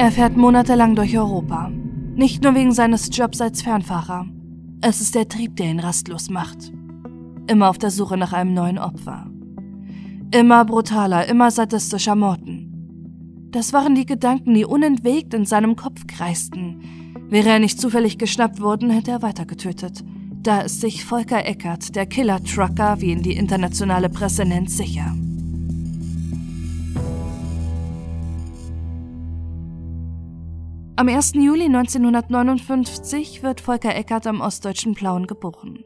Er fährt monatelang durch Europa. Nicht nur wegen seines Jobs als Fernfahrer. Es ist der Trieb, der ihn rastlos macht. Immer auf der Suche nach einem neuen Opfer. Immer brutaler, immer sadistischer Morden. Das waren die Gedanken, die unentwegt in seinem Kopf kreisten. Wäre er nicht zufällig geschnappt worden, hätte er weitergetötet. Da ist sich Volker Eckert, der Killer-Trucker, wie ihn die internationale Presse nennt, sicher. Am 1. Juli 1959 wird Volker Eckert am ostdeutschen Plauen geboren.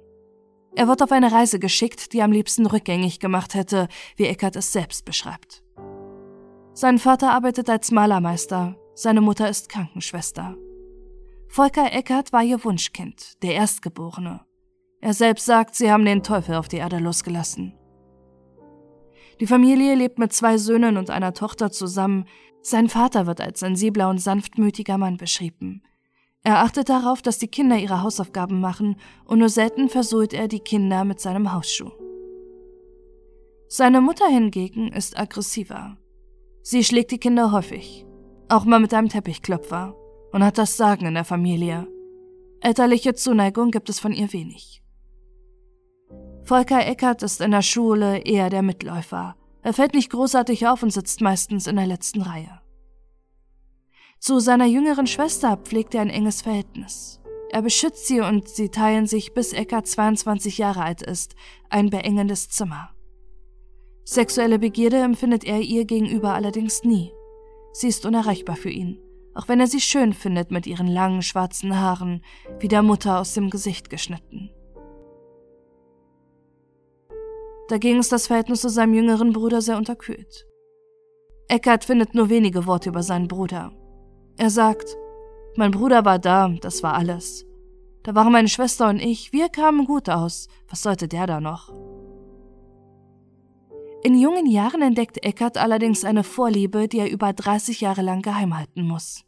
Er wird auf eine Reise geschickt, die am liebsten rückgängig gemacht hätte, wie Eckert es selbst beschreibt. Sein Vater arbeitet als Malermeister, seine Mutter ist Krankenschwester. Volker Eckert war ihr Wunschkind, der Erstgeborene. Er selbst sagt, sie haben den Teufel auf die Erde losgelassen. Die Familie lebt mit zwei Söhnen und einer Tochter zusammen, sein Vater wird als sensibler und sanftmütiger Mann beschrieben. Er achtet darauf, dass die Kinder ihre Hausaufgaben machen und nur selten versohlt er die Kinder mit seinem Hausschuh. Seine Mutter hingegen ist aggressiver. Sie schlägt die Kinder häufig, auch mal mit einem Teppichklopfer, und hat das Sagen in der Familie. Elterliche Zuneigung gibt es von ihr wenig. Volker Eckert ist in der Schule eher der Mitläufer, er fällt nicht großartig auf und sitzt meistens in der letzten Reihe. Zu seiner jüngeren Schwester pflegt er ein enges Verhältnis. Er beschützt sie und sie teilen sich, bis Eckart 22 Jahre alt ist, ein beengendes Zimmer. Sexuelle Begierde empfindet er ihr gegenüber allerdings nie. Sie ist unerreichbar für ihn, auch wenn er sie schön findet mit ihren langen schwarzen Haaren, wie der Mutter aus dem Gesicht geschnitten. Dagegen ist das Verhältnis zu seinem jüngeren Bruder sehr unterkühlt. Eckart findet nur wenige Worte über seinen Bruder. Er sagt, mein Bruder war da, das war alles. Da waren meine Schwester und ich, wir kamen gut aus. Was sollte der da noch? In jungen Jahren entdeckt Eckart allerdings eine Vorliebe, die er über 30 Jahre lang geheim halten muss.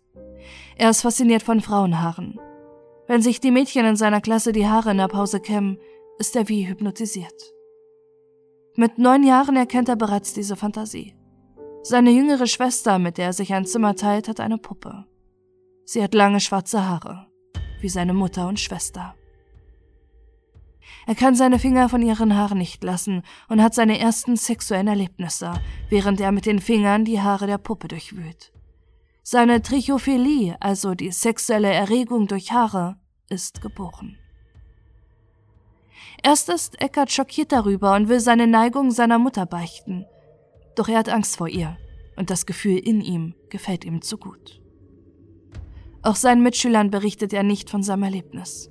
Er ist fasziniert von Frauenhaaren. Wenn sich die Mädchen in seiner Klasse die Haare in der Pause kämmen, ist er wie hypnotisiert. Mit neun Jahren erkennt er bereits diese Fantasie. Seine jüngere Schwester, mit der er sich ein Zimmer teilt, hat eine Puppe. Sie hat lange schwarze Haare, wie seine Mutter und Schwester. Er kann seine Finger von ihren Haaren nicht lassen und hat seine ersten sexuellen Erlebnisse, während er mit den Fingern die Haare der Puppe durchwühlt. Seine Trichophilie, also die sexuelle Erregung durch Haare, ist geboren. Erst ist Eckart schockiert darüber und will seine Neigung seiner Mutter beichten. Doch er hat Angst vor ihr und das Gefühl in ihm gefällt ihm zu gut. Auch seinen Mitschülern berichtet er nicht von seinem Erlebnis.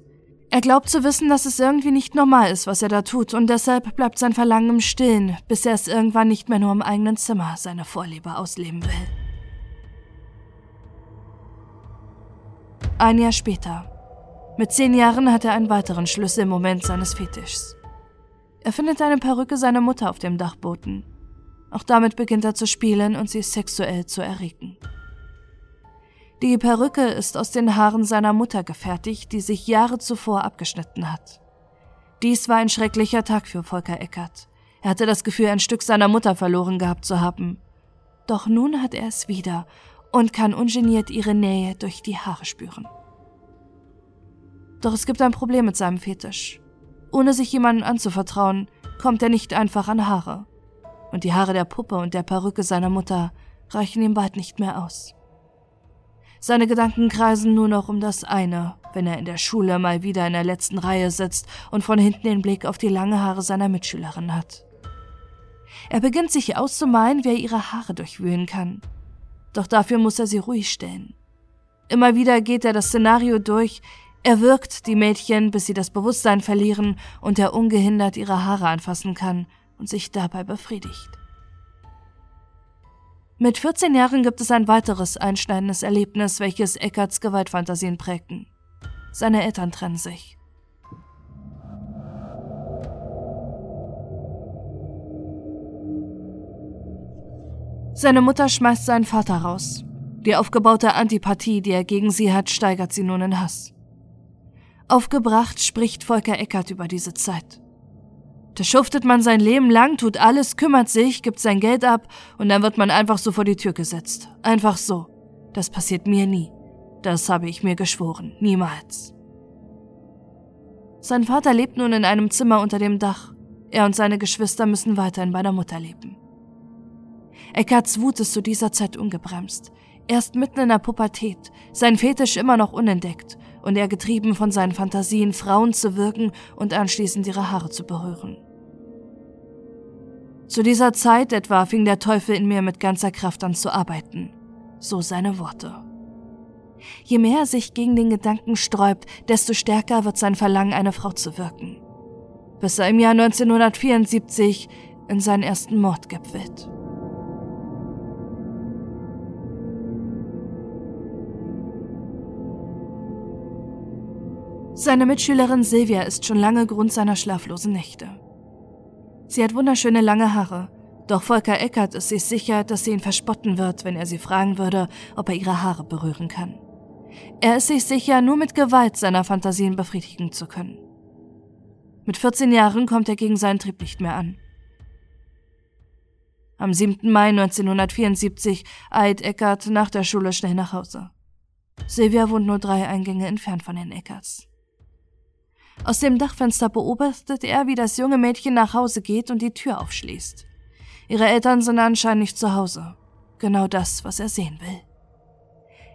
Er glaubt zu wissen, dass es irgendwie nicht normal ist, was er da tut, und deshalb bleibt sein Verlangen im Stillen, bis er es irgendwann nicht mehr nur im eigenen Zimmer seine Vorliebe ausleben will. Ein Jahr später, mit zehn Jahren hat er einen weiteren Schlüsselmoment seines Fetischs. Er findet eine Perücke seiner Mutter auf dem Dachboden. Auch damit beginnt er zu spielen und sie sexuell zu erregen. Die Perücke ist aus den Haaren seiner Mutter gefertigt, die sich Jahre zuvor abgeschnitten hat. Dies war ein schrecklicher Tag für Volker Eckert. Er hatte das Gefühl, ein Stück seiner Mutter verloren gehabt zu haben. Doch nun hat er es wieder und kann ungeniert ihre Nähe durch die Haare spüren. Doch es gibt ein Problem mit seinem Fetisch. Ohne sich jemandem anzuvertrauen, kommt er nicht einfach an Haare. Und die Haare der Puppe und der Perücke seiner Mutter reichen ihm bald nicht mehr aus. Seine Gedanken kreisen nur noch um das eine, wenn er in der Schule mal wieder in der letzten Reihe sitzt und von hinten den Blick auf die lange Haare seiner Mitschülerin hat. Er beginnt sich auszumalen, wie er ihre Haare durchwühlen kann. Doch dafür muss er sie ruhig stellen. Immer wieder geht er das Szenario durch, er wirkt die Mädchen, bis sie das Bewusstsein verlieren und er ungehindert ihre Haare anfassen kann und sich dabei befriedigt. Mit 14 Jahren gibt es ein weiteres einschneidendes Erlebnis, welches Eckarts Gewaltfantasien prägten. Seine Eltern trennen sich. Seine Mutter schmeißt seinen Vater raus. Die aufgebaute Antipathie, die er gegen sie hat, steigert sie nun in Hass. Aufgebracht spricht Volker Eckert über diese Zeit. Da schuftet man sein Leben lang, tut alles, kümmert sich, gibt sein Geld ab und dann wird man einfach so vor die Tür gesetzt. Einfach so. Das passiert mir nie. Das habe ich mir geschworen. Niemals. Sein Vater lebt nun in einem Zimmer unter dem Dach. Er und seine Geschwister müssen weiterhin bei der Mutter leben. Eckarts Wut ist zu dieser Zeit ungebremst. Er ist mitten in der Pubertät, sein Fetisch immer noch unentdeckt und er getrieben von seinen Fantasien, Frauen zu wirken und anschließend ihre Haare zu berühren. Zu dieser Zeit etwa fing der Teufel in mir mit ganzer Kraft an zu arbeiten. So seine Worte. Je mehr er sich gegen den Gedanken sträubt, desto stärker wird sein Verlangen, eine Frau zu wirken. Bis er im Jahr 1974 in seinen ersten Mord gipfelt. Seine Mitschülerin Silvia ist schon lange Grund seiner schlaflosen Nächte. Sie hat wunderschöne lange Haare, doch Volker Eckert ist sich sicher, dass sie ihn verspotten wird, wenn er sie fragen würde, ob er ihre Haare berühren kann. Er ist sich sicher, nur mit Gewalt seiner Fantasien befriedigen zu können. Mit 14 Jahren kommt er gegen seinen Trieb nicht mehr an. Am 7. Mai 1974 eilt Eckert nach der Schule schnell nach Hause. Silvia wohnt nur drei Eingänge entfernt von den Eckerts. Aus dem Dachfenster beobachtet er, wie das junge Mädchen nach Hause geht und die Tür aufschließt. Ihre Eltern sind anscheinend nicht zu Hause. Genau das, was er sehen will.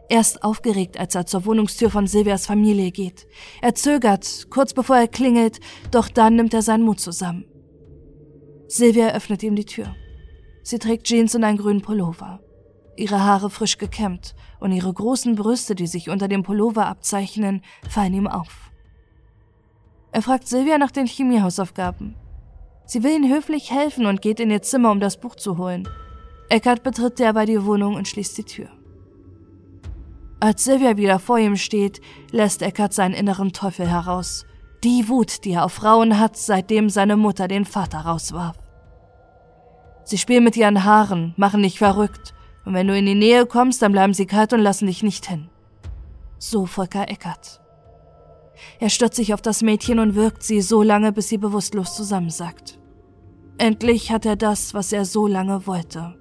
Er ist aufgeregt, als er zur Wohnungstür von Silvias Familie geht. Er zögert, kurz bevor er klingelt, doch dann nimmt er seinen Mut zusammen. Silvia öffnet ihm die Tür. Sie trägt Jeans und einen grünen Pullover. Ihre Haare frisch gekämmt und ihre großen Brüste, die sich unter dem Pullover abzeichnen, fallen ihm auf. Er fragt Silvia nach den Chemiehausaufgaben. Sie will ihm höflich helfen und geht in ihr Zimmer, um das Buch zu holen. Eckart betritt derweil die Wohnung und schließt die Tür. Als Silvia wieder vor ihm steht, lässt Eckart seinen inneren Teufel heraus. Die Wut, die er auf Frauen hat, seitdem seine Mutter den Vater rauswarf. Sie spielen mit ihren Haaren, machen dich verrückt. Und wenn du in die Nähe kommst, dann bleiben sie kalt und lassen dich nicht hin. So Volker Eckert. Er stürzt sich auf das Mädchen und wirkt sie so lange, bis sie bewusstlos zusammensackt. Endlich hat er das, was er so lange wollte.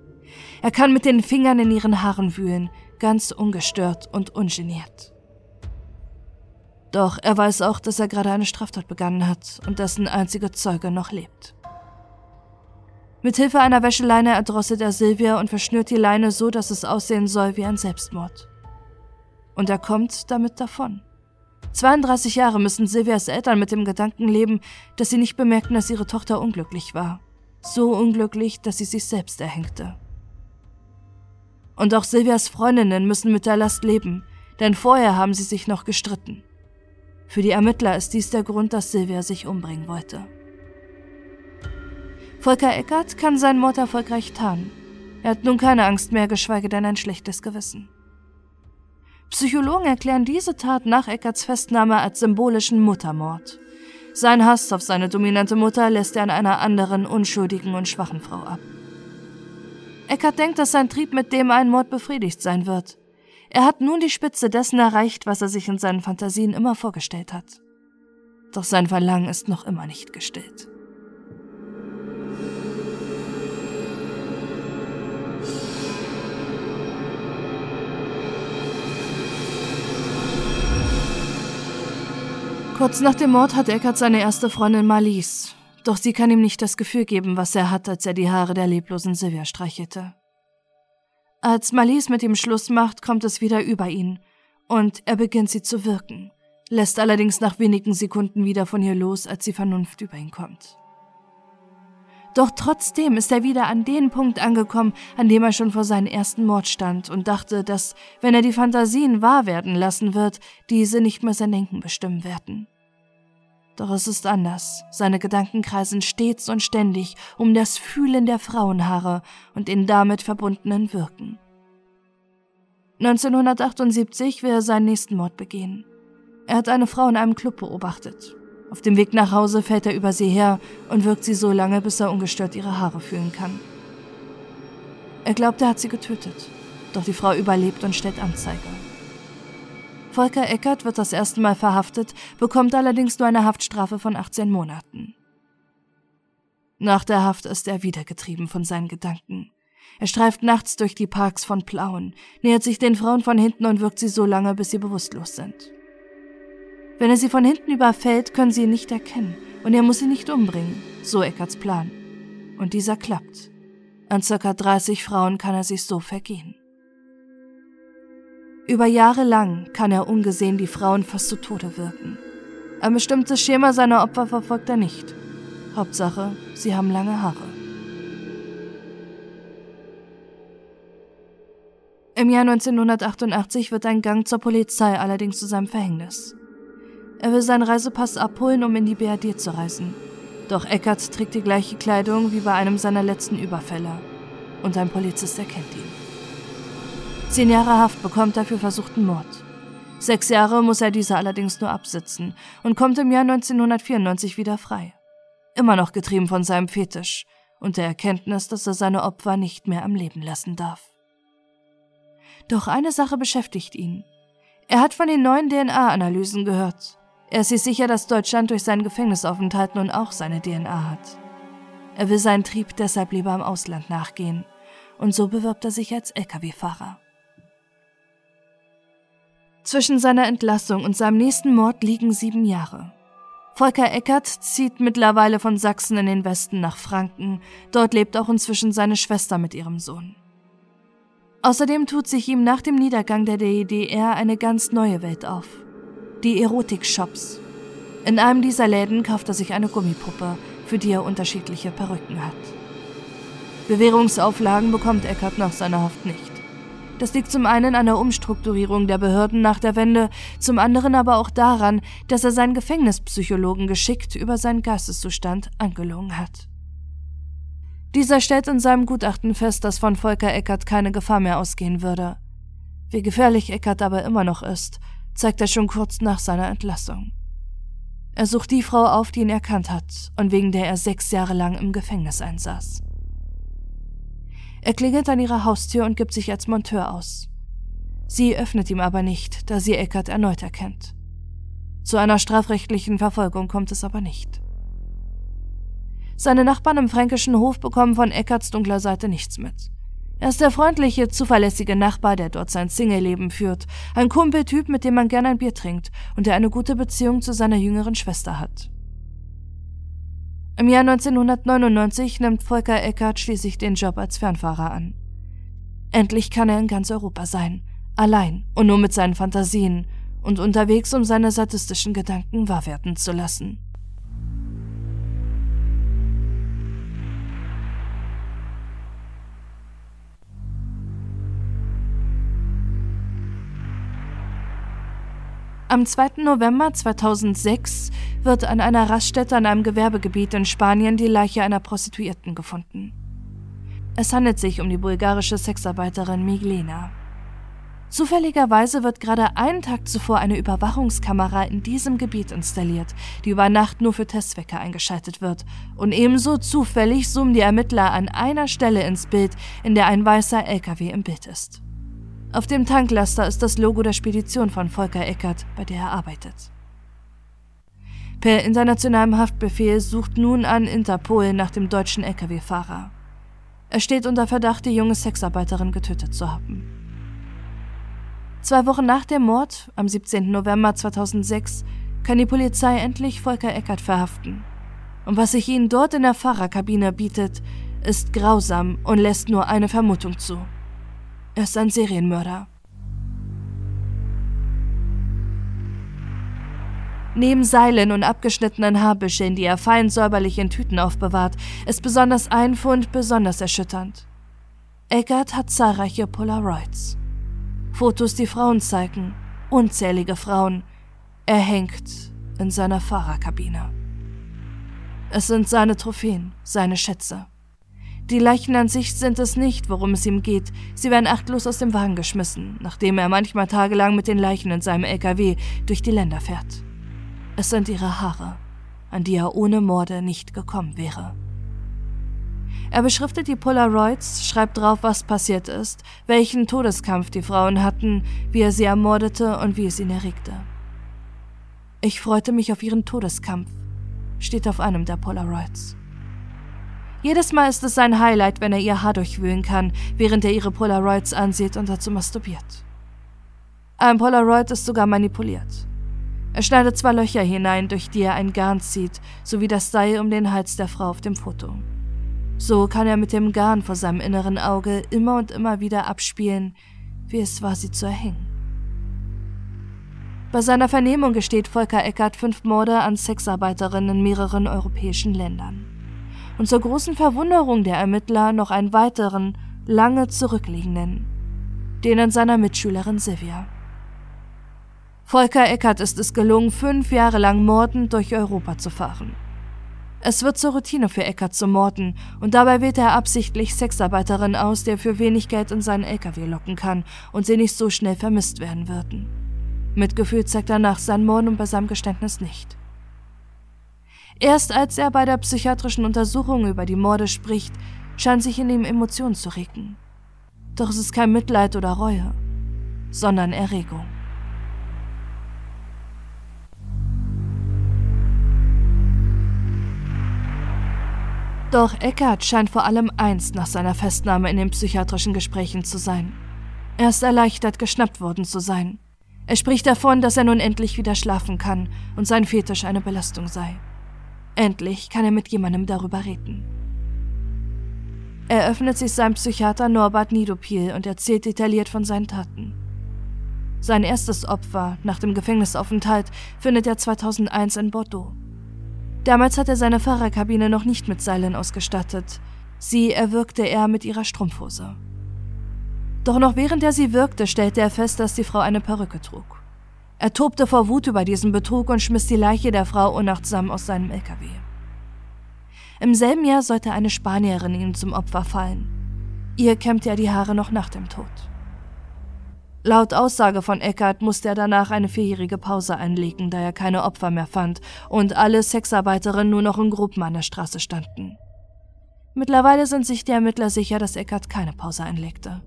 Er kann mit den Fingern in ihren Haaren wühlen, ganz ungestört und ungeniert. Doch er weiß auch, dass er gerade eine Straftat begangen hat und dessen einziger Zeuge noch lebt. Mit Hilfe einer Wäscheleine erdrosselt er Silvia und verschnürt die Leine so, dass es aussehen soll wie ein Selbstmord. Und er kommt damit davon. 32 Jahre müssen Silvias Eltern mit dem Gedanken leben, dass sie nicht bemerkten, dass ihre Tochter unglücklich war. So unglücklich, dass sie sich selbst erhängte. Und auch Silvias Freundinnen müssen mit der Last leben, denn vorher haben sie sich noch gestritten. Für die Ermittler ist dies der Grund, dass Silvia sich umbringen wollte. Volker Eckert kann seinen Mord erfolgreich tarnen. Er hat nun keine Angst mehr, geschweige denn ein schlechtes Gewissen. Psychologen erklären diese Tat nach Eckerts Festnahme als symbolischen Muttermord. Sein Hass auf seine dominante Mutter lässt er an einer anderen, unschuldigen und schwachen Frau ab. Eckert denkt, dass sein Trieb mit dem einen Mord befriedigt sein wird. Er hat nun die Spitze dessen erreicht, was er sich in seinen Fantasien immer vorgestellt hat. Doch sein Verlangen ist noch immer nicht gestillt. Kurz nach dem Mord hat Eckert seine erste Freundin Marlies. Doch sie kann ihm nicht das Gefühl geben, was er hat, als er die Haare der leblosen Silvia streichelte. Als Marlies mit ihm Schluss macht, kommt es wieder über ihn und er beginnt sie zu wirken, lässt allerdings nach wenigen Sekunden wieder von ihr los, als die Vernunft über ihn kommt. Doch trotzdem ist er wieder an den Punkt angekommen, an dem er schon vor seinem ersten Mord stand und dachte, dass, wenn er die Fantasien wahr werden lassen wird, diese nicht mehr sein Denken bestimmen werden. Doch es ist anders. Seine Gedanken kreisen stets und ständig um das Fühlen der Frauenhaare und den damit verbundenen Wirken. 1978 will er seinen nächsten Mord begehen. Er hat eine Frau in einem Club beobachtet auf dem Weg nach Hause fällt er über sie her und wirkt sie so lange, bis er ungestört ihre Haare fühlen kann. Er glaubt, er hat sie getötet, doch die Frau überlebt und stellt Anzeige. Volker Eckert wird das erste Mal verhaftet, bekommt allerdings nur eine Haftstrafe von 18 Monaten. Nach der Haft ist er wieder getrieben von seinen Gedanken. Er streift nachts durch die Parks von Plauen, nähert sich den Frauen von hinten und wirkt sie so lange, bis sie bewusstlos sind. Wenn er sie von hinten überfällt, können sie ihn nicht erkennen und er muss sie nicht umbringen, so Eckarts Plan. Und dieser klappt. An circa 30 Frauen kann er sich so vergehen. Über Jahre lang kann er ungesehen die Frauen fast zu Tode wirken. Ein bestimmtes Schema seiner Opfer verfolgt er nicht. Hauptsache, sie haben lange Haare. Im Jahr 1988 wird ein Gang zur Polizei allerdings zu seinem Verhängnis. Er will seinen Reisepass abholen, um in die BRD zu reisen. Doch Eckert trägt die gleiche Kleidung wie bei einem seiner letzten Überfälle. Und ein Polizist erkennt ihn. Zehn Jahre Haft bekommt er für versuchten Mord. Sechs Jahre muss er diese allerdings nur absitzen und kommt im Jahr 1994 wieder frei. Immer noch getrieben von seinem Fetisch und der Erkenntnis, dass er seine Opfer nicht mehr am Leben lassen darf. Doch eine Sache beschäftigt ihn. Er hat von den neuen DNA-Analysen gehört. Er ist sich sicher, dass Deutschland durch seinen Gefängnisaufenthalt nun auch seine DNA hat. Er will seinen Trieb deshalb lieber im Ausland nachgehen. Und so bewirbt er sich als Lkw-Fahrer. Zwischen seiner Entlassung und seinem nächsten Mord liegen sieben Jahre. Volker Eckert zieht mittlerweile von Sachsen in den Westen nach Franken. Dort lebt auch inzwischen seine Schwester mit ihrem Sohn. Außerdem tut sich ihm nach dem Niedergang der DDR eine ganz neue Welt auf. Die Erotik-Shops. In einem dieser Läden kauft er sich eine Gummipuppe, für die er unterschiedliche Perücken hat. Bewährungsauflagen bekommt Eckert nach seiner Haft nicht. Das liegt zum einen an der Umstrukturierung der Behörden nach der Wende, zum anderen aber auch daran, dass er seinen Gefängnispsychologen geschickt über seinen Geisteszustand angelogen hat. Dieser stellt in seinem Gutachten fest, dass von Volker Eckert keine Gefahr mehr ausgehen würde. Wie gefährlich Eckert aber immer noch ist, zeigt er schon kurz nach seiner Entlassung. Er sucht die Frau auf, die ihn erkannt hat und wegen der er sechs Jahre lang im Gefängnis einsaß. Er klingelt an ihrer Haustür und gibt sich als Monteur aus. Sie öffnet ihm aber nicht, da sie Eckert erneut erkennt. Zu einer strafrechtlichen Verfolgung kommt es aber nicht. Seine Nachbarn im fränkischen Hof bekommen von Eckarts dunkler Seite nichts mit. Er ist der freundliche, zuverlässige Nachbar, der dort sein Single-Leben führt, ein Kumpeltyp, mit dem man gern ein Bier trinkt und der eine gute Beziehung zu seiner jüngeren Schwester hat. Im Jahr 1999 nimmt Volker Eckert schließlich den Job als Fernfahrer an. Endlich kann er in ganz Europa sein, allein und nur mit seinen Fantasien und unterwegs, um seine sadistischen Gedanken wahr werden zu lassen. Am 2. November 2006 wird an einer Raststätte an einem Gewerbegebiet in Spanien die Leiche einer Prostituierten gefunden. Es handelt sich um die bulgarische Sexarbeiterin Miglena. Zufälligerweise wird gerade einen Tag zuvor eine Überwachungskamera in diesem Gebiet installiert, die über Nacht nur für Testzwecke eingeschaltet wird. Und ebenso zufällig zoomen die Ermittler an einer Stelle ins Bild, in der ein weißer LKW im Bild ist. Auf dem Tanklaster ist das Logo der Spedition von Volker Eckert, bei der er arbeitet. Per internationalem Haftbefehl sucht nun an Interpol nach dem deutschen Lkw-Fahrer. Er steht unter Verdacht, die junge Sexarbeiterin getötet zu haben. Zwei Wochen nach dem Mord, am 17. November 2006, kann die Polizei endlich Volker Eckert verhaften. Und was sich ihnen dort in der Fahrerkabine bietet, ist grausam und lässt nur eine Vermutung zu. Er ist ein Serienmörder. Neben Seilen und abgeschnittenen Haarbüscheln, die er fein säuberlich in Tüten aufbewahrt, ist besonders ein Fund besonders erschütternd. Eckert hat zahlreiche Polaroids. Fotos, die Frauen zeigen, unzählige Frauen. Er hängt in seiner Fahrerkabine. Es sind seine Trophäen, seine Schätze. Die Leichen an sich sind es nicht, worum es ihm geht. Sie werden achtlos aus dem Wagen geschmissen, nachdem er manchmal tagelang mit den Leichen in seinem LKW durch die Länder fährt. Es sind ihre Haare, an die er ohne Morde nicht gekommen wäre. Er beschriftet die Polaroids, schreibt drauf, was passiert ist, welchen Todeskampf die Frauen hatten, wie er sie ermordete und wie es ihn erregte. Ich freute mich auf ihren Todeskampf, steht auf einem der Polaroids. Jedes Mal ist es sein Highlight, wenn er ihr Haar durchwühlen kann, während er ihre Polaroids ansieht und dazu masturbiert. Ein Polaroid ist sogar manipuliert. Er schneidet zwei Löcher hinein, durch die er ein Garn zieht, sowie das Seil um den Hals der Frau auf dem Foto. So kann er mit dem Garn vor seinem inneren Auge immer und immer wieder abspielen, wie es war, sie zu erhängen. Bei seiner Vernehmung gesteht Volker Eckert fünf Morde an Sexarbeiterinnen in mehreren europäischen Ländern. Und zur großen Verwunderung der Ermittler noch einen weiteren, lange zurückliegenden, den an seiner Mitschülerin Silvia. Volker Eckert ist es gelungen, fünf Jahre lang mordend durch Europa zu fahren. Es wird zur Routine für Eckert zu morden und dabei wählt er absichtlich Sexarbeiterinnen aus, die er für wenig Geld in seinen LKW locken kann und sie nicht so schnell vermisst werden würden. Mitgefühl zeigt er nach seinen Morden und bei seinem Geständnis nicht. Erst als er bei der psychiatrischen Untersuchung über die Morde spricht, scheint sich in ihm Emotionen zu regen. Doch es ist kein Mitleid oder Reue, sondern Erregung. Doch Eckert scheint vor allem eins nach seiner Festnahme in den psychiatrischen Gesprächen zu sein. Er ist erleichtert, geschnappt worden zu sein. Er spricht davon, dass er nun endlich wieder schlafen kann und sein Fetisch eine Belastung sei. Endlich kann er mit jemandem darüber reden. Er öffnet sich seinem Psychiater Norbert Nidopil und erzählt detailliert von seinen Taten. Sein erstes Opfer nach dem Gefängnisaufenthalt findet er 2001 in Bordeaux. Damals hat er seine Fahrerkabine noch nicht mit Seilen ausgestattet. Sie erwürgte er mit ihrer Strumpfhose. Doch noch während er sie wirkte, stellte er fest, dass die Frau eine Perücke trug. Er tobte vor Wut über diesen Betrug und schmiss die Leiche der Frau unachtsam aus seinem LKW. Im selben Jahr sollte eine Spanierin ihm zum Opfer fallen. Ihr kämmte er die Haare noch nach dem Tod. Laut Aussage von Eckert musste er danach eine vierjährige Pause einlegen, da er keine Opfer mehr fand und alle Sexarbeiterinnen nur noch in Gruppen an der Straße standen. Mittlerweile sind sich die Ermittler sicher, dass Eckert keine Pause einlegte.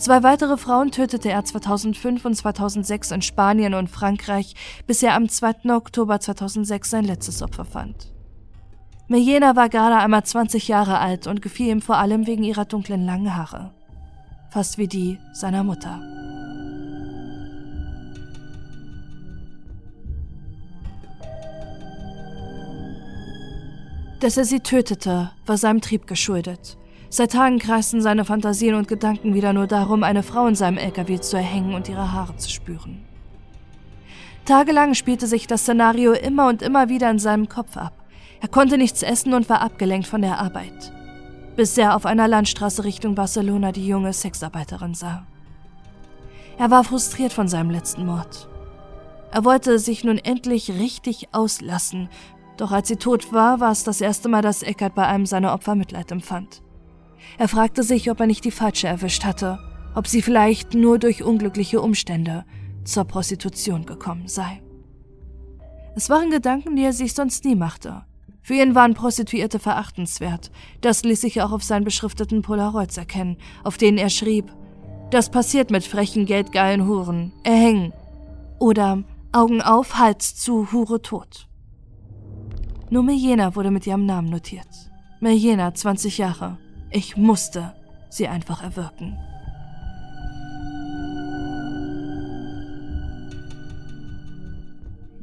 Zwei weitere Frauen tötete er 2005 und 2006 in Spanien und Frankreich, bis er am 2. Oktober 2006 sein letztes Opfer fand. Mejena war gerade einmal 20 Jahre alt und gefiel ihm vor allem wegen ihrer dunklen langen Haare fast wie die seiner Mutter. Dass er sie tötete, war seinem Trieb geschuldet. Seit Tagen kreisten seine Fantasien und Gedanken wieder nur darum, eine Frau in seinem LKW zu erhängen und ihre Haare zu spüren. Tagelang spielte sich das Szenario immer und immer wieder in seinem Kopf ab. Er konnte nichts essen und war abgelenkt von der Arbeit bis er auf einer Landstraße Richtung Barcelona die junge Sexarbeiterin sah. Er war frustriert von seinem letzten Mord. Er wollte sich nun endlich richtig auslassen, doch als sie tot war, war es das erste Mal, dass Eckert bei einem seiner Opfer Mitleid empfand. Er fragte sich, ob er nicht die falsche erwischt hatte, ob sie vielleicht nur durch unglückliche Umstände zur Prostitution gekommen sei. Es waren Gedanken, die er sich sonst nie machte. Für ihn waren Prostituierte verachtenswert. Das ließ sich auch auf seinen beschrifteten Polaroids erkennen, auf denen er schrieb: Das passiert mit frechen, geldgeilen Huren. Erhängen. Oder Augen auf, Hals zu, Hure tot. Nur Mejena wurde mit ihrem Namen notiert. Mejena, 20 Jahre. Ich musste sie einfach erwirken.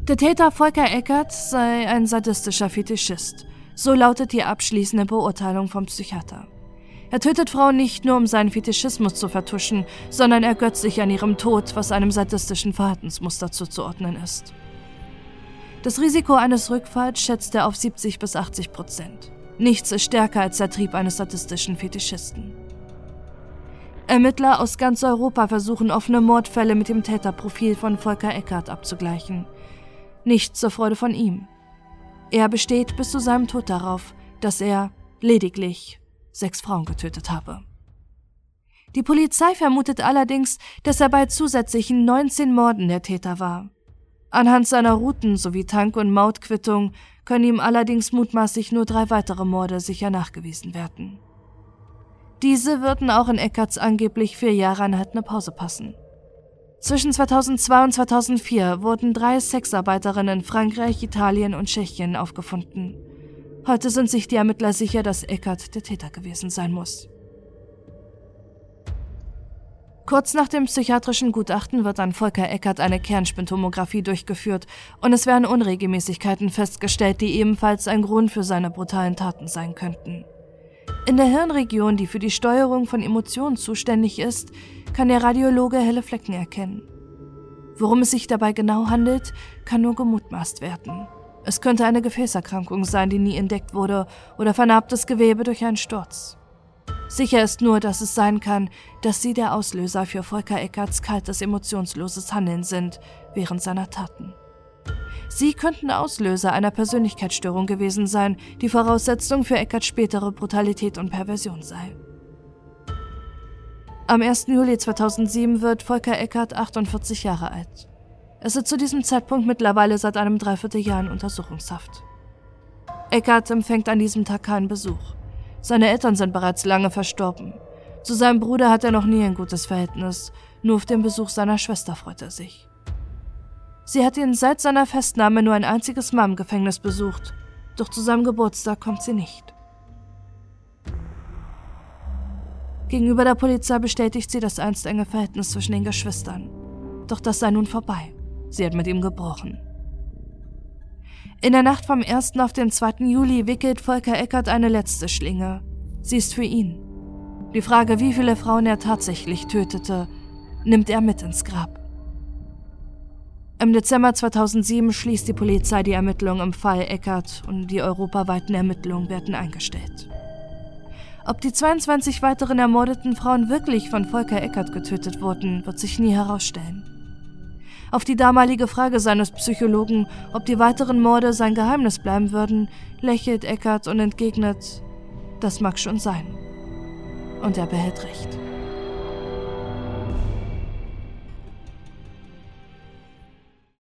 Der Täter Volker Eckert sei ein sadistischer Fetischist. So lautet die abschließende Beurteilung vom Psychiater. Er tötet Frauen nicht nur, um seinen Fetischismus zu vertuschen, sondern ergötzt sich an ihrem Tod, was einem sadistischen Verhaltensmuster zuzuordnen ist. Das Risiko eines Rückfalls schätzt er auf 70 bis 80 Prozent. Nichts ist stärker als der Trieb eines sadistischen Fetischisten. Ermittler aus ganz Europa versuchen offene Mordfälle mit dem Täterprofil von Volker Eckert abzugleichen – nicht zur Freude von ihm. Er besteht bis zu seinem Tod darauf, dass er lediglich sechs Frauen getötet habe. Die Polizei vermutet allerdings, dass er bei zusätzlichen 19 Morden der Täter war. Anhand seiner Routen sowie Tank- und Mautquittung können ihm allerdings mutmaßlich nur drei weitere Morde sicher nachgewiesen werden. Diese würden auch in Eckarts angeblich vier Jahre eine Pause passen. Zwischen 2002 und 2004 wurden drei Sexarbeiterinnen in Frankreich, Italien und Tschechien aufgefunden. Heute sind sich die Ermittler sicher, dass Eckert der Täter gewesen sein muss. Kurz nach dem psychiatrischen Gutachten wird an Volker Eckert eine Kernspintomographie durchgeführt und es werden Unregelmäßigkeiten festgestellt, die ebenfalls ein Grund für seine brutalen Taten sein könnten. In der Hirnregion, die für die Steuerung von Emotionen zuständig ist, kann der Radiologe helle Flecken erkennen. Worum es sich dabei genau handelt, kann nur gemutmaßt werden. Es könnte eine Gefäßerkrankung sein, die nie entdeckt wurde, oder vernarbtes Gewebe durch einen Sturz. Sicher ist nur, dass es sein kann, dass sie der Auslöser für Volker Eckerts kaltes, emotionsloses Handeln sind während seiner Taten. Sie könnten Auslöser einer Persönlichkeitsstörung gewesen sein, die Voraussetzung für Eckerts spätere Brutalität und Perversion sei. Am 1. Juli 2007 wird Volker Eckert 48 Jahre alt. Er ist zu diesem Zeitpunkt mittlerweile seit einem Dreivierteljahr in Untersuchungshaft. Eckert empfängt an diesem Tag keinen Besuch. Seine Eltern sind bereits lange verstorben. Zu seinem Bruder hat er noch nie ein gutes Verhältnis, nur auf den Besuch seiner Schwester freut er sich. Sie hat ihn seit seiner Festnahme nur ein einziges Mal im Gefängnis besucht, doch zu seinem Geburtstag kommt sie nicht. Gegenüber der Polizei bestätigt sie das einst enge Verhältnis zwischen den Geschwistern. Doch das sei nun vorbei. Sie hat mit ihm gebrochen. In der Nacht vom 1. auf den 2. Juli wickelt Volker Eckert eine letzte Schlinge. Sie ist für ihn. Die Frage, wie viele Frauen er tatsächlich tötete, nimmt er mit ins Grab. Im Dezember 2007 schließt die Polizei die Ermittlungen im Fall Eckert und die europaweiten Ermittlungen werden eingestellt. Ob die 22 weiteren ermordeten Frauen wirklich von Volker Eckert getötet wurden, wird sich nie herausstellen. Auf die damalige Frage seines Psychologen, ob die weiteren Morde sein Geheimnis bleiben würden, lächelt Eckert und entgegnet, das mag schon sein. Und er behält recht.